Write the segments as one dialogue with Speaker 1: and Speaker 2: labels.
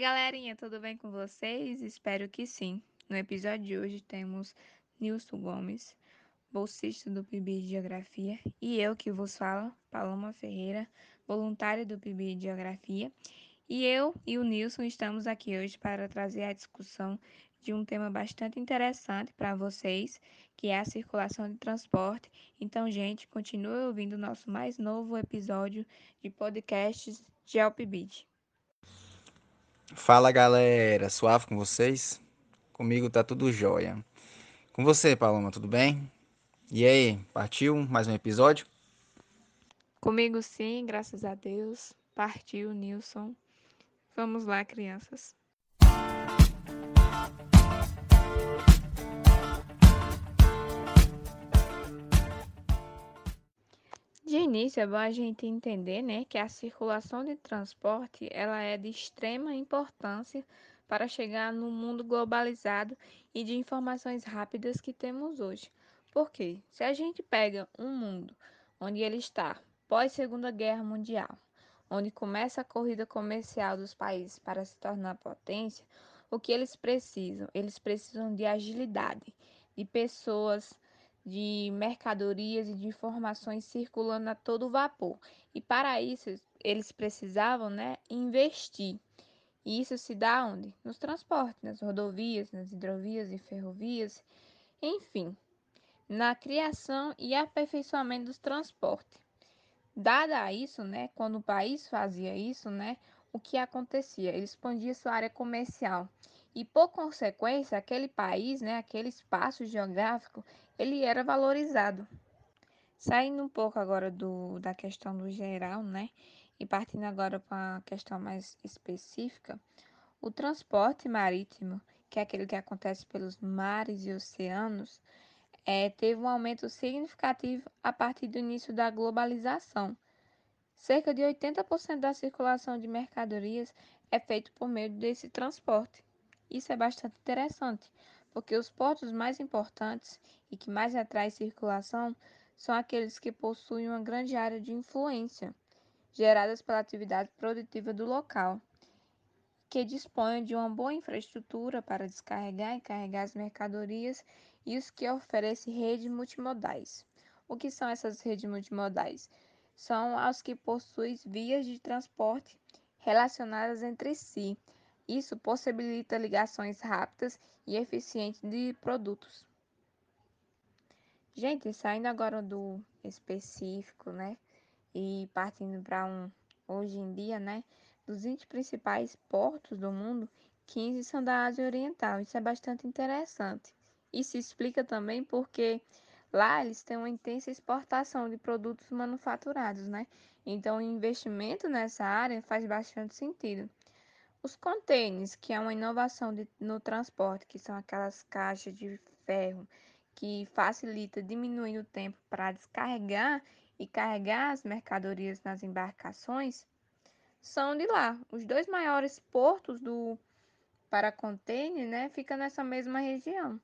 Speaker 1: Galerinha, tudo bem com vocês? Espero que sim. No episódio de hoje temos Nilson Gomes, bolsista do PIB de Geografia, e eu que vos falo, Paloma Ferreira, voluntária do PIB de Geografia. E eu e o Nilson estamos aqui hoje para trazer a discussão de um tema bastante interessante para vocês, que é a circulação de transporte. Então, gente, continue ouvindo o nosso mais novo episódio de podcasts de Alpibid.
Speaker 2: Fala galera, suave com vocês? Comigo tá tudo jóia. Com você, Paloma, tudo bem? E aí, partiu mais um episódio?
Speaker 1: Comigo sim, graças a Deus. Partiu, Nilson. Vamos lá, crianças. De início, é bom a gente entender né, que a circulação de transporte ela é de extrema importância para chegar no mundo globalizado e de informações rápidas que temos hoje. Por quê? Se a gente pega um mundo onde ele está pós Segunda Guerra Mundial, onde começa a corrida comercial dos países para se tornar potência, o que eles precisam? Eles precisam de agilidade, de pessoas de mercadorias e de informações circulando a todo vapor. E para isso, eles precisavam né, investir. E isso se dá onde? Nos transportes, nas rodovias, nas hidrovias e ferrovias, enfim, na criação e aperfeiçoamento dos transportes. Dada isso, né, quando o país fazia isso, né, o que acontecia? Ele expandia sua área comercial e, por consequência, aquele país, né, aquele espaço geográfico, ele era valorizado. Saindo um pouco agora do, da questão do geral, né, e partindo agora para a questão mais específica, o transporte marítimo, que é aquele que acontece pelos mares e oceanos, é, teve um aumento significativo a partir do início da globalização. Cerca de 80% da circulação de mercadorias é feito por meio desse transporte. Isso é bastante interessante, porque os portos mais importantes e que mais atraem circulação são aqueles que possuem uma grande área de influência, geradas pela atividade produtiva do local, que dispõem de uma boa infraestrutura para descarregar e carregar as mercadorias e os que oferecem redes multimodais. O que são essas redes multimodais? São as que possuem vias de transporte relacionadas entre si, isso possibilita ligações rápidas e eficientes de produtos. Gente, saindo agora do específico, né? E partindo para um hoje em dia, né? Dos 20 principais portos do mundo, 15 são da Ásia Oriental. Isso é bastante interessante. Isso explica também porque lá eles têm uma intensa exportação de produtos manufaturados, né? Então, o investimento nessa área faz bastante sentido. Os containers, que é uma inovação de, no transporte, que são aquelas caixas de ferro que facilita diminuindo o tempo para descarregar e carregar as mercadorias nas embarcações, são de lá. Os dois maiores portos do para container, né, fica nessa mesma região.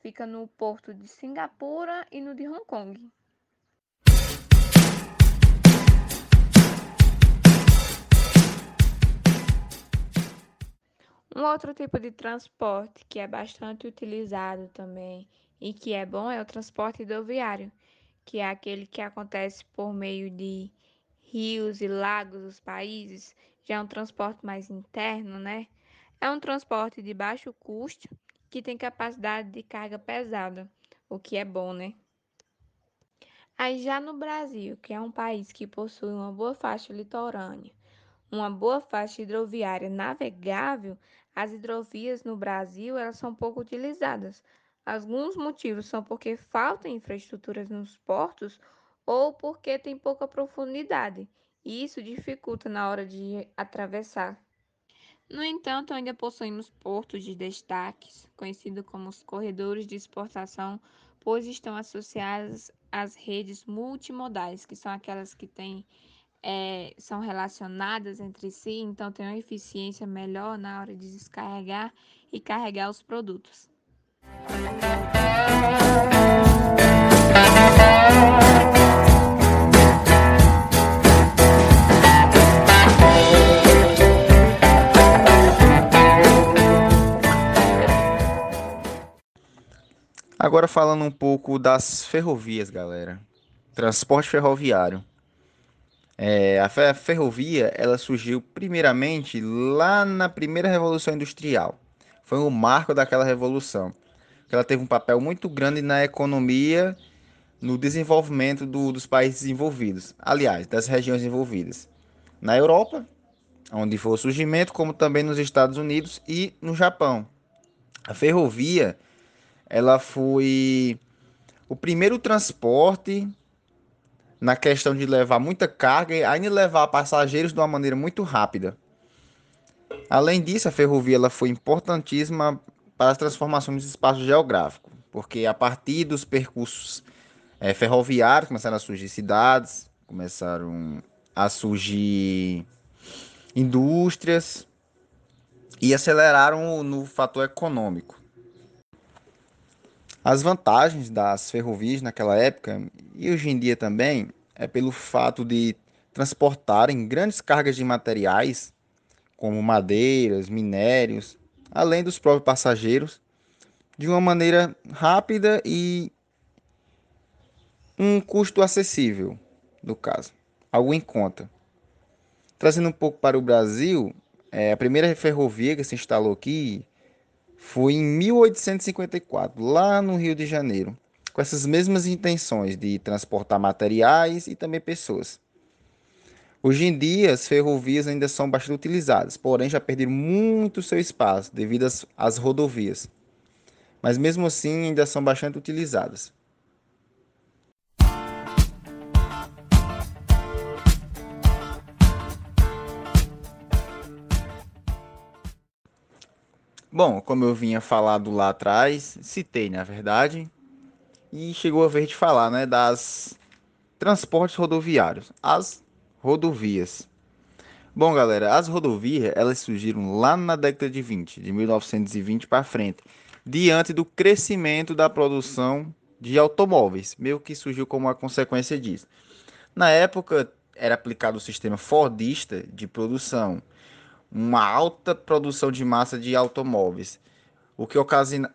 Speaker 1: Fica no porto de Singapura e no de Hong Kong. Um outro tipo de transporte que é bastante utilizado também e que é bom é o transporte rodoviário, que é aquele que acontece por meio de rios e lagos dos países, já é um transporte mais interno, né? É um transporte de baixo custo que tem capacidade de carga pesada, o que é bom, né? Aí já no Brasil, que é um país que possui uma boa faixa litorânea, uma boa faixa hidroviária navegável, as hidrovias no Brasil elas são pouco utilizadas. Alguns motivos são porque faltam infraestruturas nos portos ou porque tem pouca profundidade, e isso dificulta na hora de atravessar. No entanto, ainda possuímos portos de destaques, conhecidos como os corredores de exportação, pois estão associados às redes multimodais, que são aquelas que têm é, são relacionadas entre si, então tem uma eficiência melhor na hora de descarregar e carregar os produtos.
Speaker 2: Agora falando um pouco das ferrovias, galera. Transporte ferroviário. É, a ferrovia ela surgiu primeiramente lá na primeira revolução industrial. Foi o marco daquela revolução. Ela teve um papel muito grande na economia, no desenvolvimento do, dos países desenvolvidos, aliás, das regiões envolvidas. Na Europa, onde foi o surgimento, como também nos Estados Unidos e no Japão. A ferrovia ela foi o primeiro transporte na questão de levar muita carga e ainda levar passageiros de uma maneira muito rápida. Além disso, a ferrovia ela foi importantíssima para as transformações do espaço geográfico, porque a partir dos percursos é, ferroviários começaram a surgir cidades, começaram a surgir indústrias e aceleraram no fator econômico. As vantagens das ferrovias naquela época e hoje em dia também é pelo fato de transportarem grandes cargas de materiais, como madeiras, minérios, além dos próprios passageiros, de uma maneira rápida e um custo acessível, no caso, algo em conta. Trazendo um pouco para o Brasil, é, a primeira ferrovia que se instalou aqui foi em 1854, lá no Rio de Janeiro, com essas mesmas intenções de transportar materiais e também pessoas. Hoje em dia, as ferrovias ainda são bastante utilizadas, porém já perderam muito seu espaço devido às, às rodovias. Mas mesmo assim, ainda são bastante utilizadas. Bom, como eu vinha falado lá atrás, citei na verdade, e chegou a vez de falar, né, das transportes rodoviários, as rodovias. Bom, galera, as rodovias, elas surgiram lá na década de 20, de 1920 para frente, diante do crescimento da produção de automóveis, meio que surgiu como uma consequência disso. Na época, era aplicado o sistema Fordista de produção, uma alta produção de massa de automóveis, o que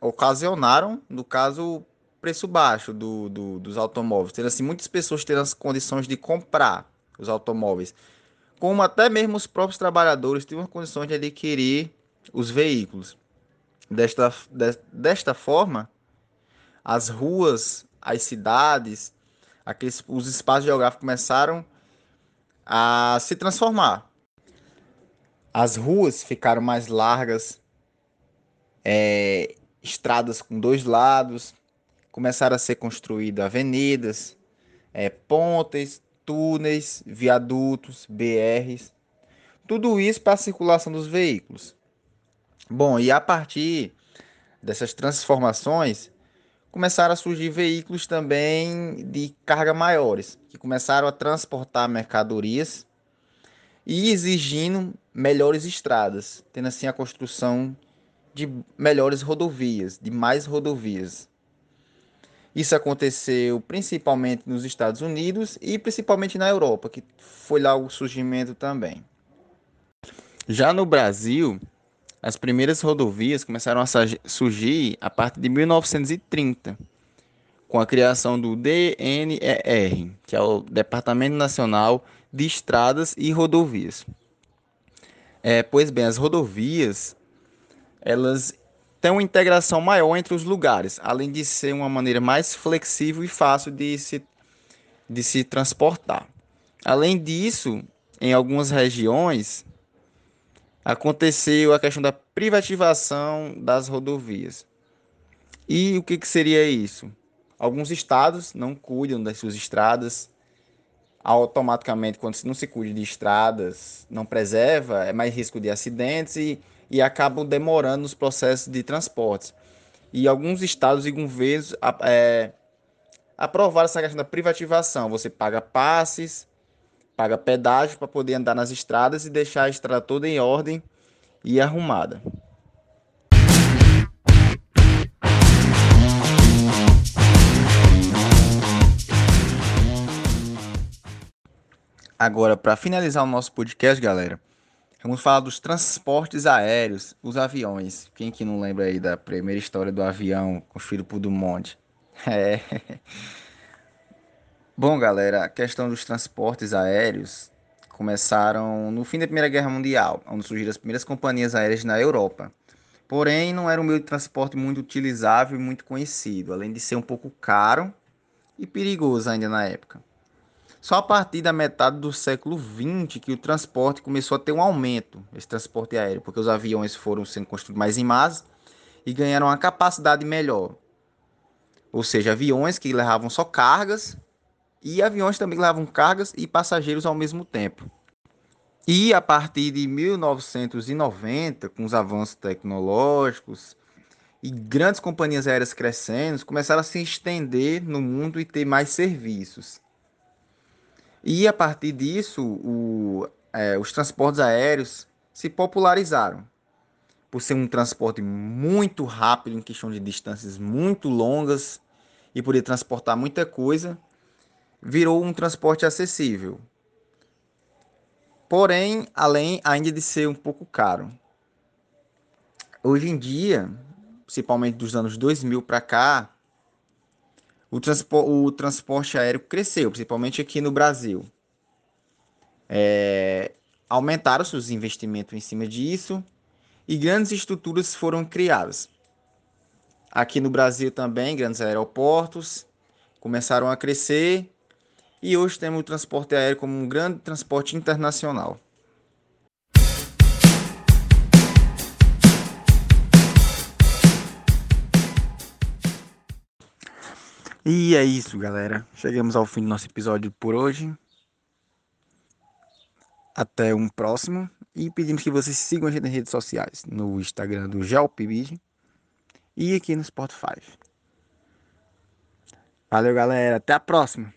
Speaker 2: ocasionaram, no caso, preço baixo do, do, dos automóveis, tendo assim muitas pessoas tendo as condições de comprar os automóveis, como até mesmo os próprios trabalhadores tinham condições de adquirir os veículos. Desta, de, desta forma, as ruas, as cidades, aqueles, os espaços geográficos começaram a se transformar. As ruas ficaram mais largas, é, estradas com dois lados, começaram a ser construídas avenidas, é, pontes, túneis, viadutos, BRs, tudo isso para a circulação dos veículos. Bom, e a partir dessas transformações, começaram a surgir veículos também de carga maiores, que começaram a transportar mercadorias e exigindo melhores estradas, tendo assim a construção de melhores rodovias, de mais rodovias. Isso aconteceu principalmente nos Estados Unidos e principalmente na Europa, que foi lá o surgimento também. Já no Brasil, as primeiras rodovias começaram a surgir a partir de 1930, com a criação do DNER, que é o Departamento Nacional de Estradas e Rodovias. É, pois bem, as rodovias elas têm uma integração maior entre os lugares, além de ser uma maneira mais flexível e fácil de se, de se transportar. Além disso, em algumas regiões, aconteceu a questão da privatização das rodovias. E o que, que seria isso? Alguns estados não cuidam das suas estradas, automaticamente, quando não se cuida de estradas, não preserva, é mais risco de acidentes e, e acabam demorando os processos de transportes. E alguns estados e governos é, aprovaram essa questão da privatização. Você paga passes, paga pedágio para poder andar nas estradas e deixar a estrada toda em ordem e arrumada. Agora, para finalizar o nosso podcast, galera, vamos falar dos transportes aéreos, os aviões. Quem que não lembra aí da primeira história do avião construído por Dumont? É. Bom, galera, a questão dos transportes aéreos começaram no fim da Primeira Guerra Mundial, onde surgiram as primeiras companhias aéreas na Europa. Porém, não era um meio de transporte muito utilizável e muito conhecido, além de ser um pouco caro e perigoso ainda na época. Só a partir da metade do século XX que o transporte começou a ter um aumento, esse transporte aéreo, porque os aviões foram sendo construídos mais em massa e ganharam uma capacidade melhor. Ou seja, aviões que levavam só cargas e aviões também que levavam cargas e passageiros ao mesmo tempo. E a partir de 1990, com os avanços tecnológicos e grandes companhias aéreas crescendo, começaram a se estender no mundo e ter mais serviços. E a partir disso, o, é, os transportes aéreos se popularizaram por ser um transporte muito rápido em questão de distâncias muito longas e poder transportar muita coisa, virou um transporte acessível. Porém, além ainda de ser um pouco caro. Hoje em dia, principalmente dos anos 2000 para cá, o, o transporte aéreo cresceu, principalmente aqui no Brasil. É, aumentaram seus investimentos em cima disso e grandes estruturas foram criadas. Aqui no Brasil também, grandes aeroportos começaram a crescer e hoje temos o transporte aéreo como um grande transporte internacional. E é isso, galera. Chegamos ao fim do nosso episódio por hoje. Até um próximo. E pedimos que vocês sigam a gente nas redes sociais. No Instagram do GeoPBid e aqui no Spotify. Valeu, galera. Até a próxima.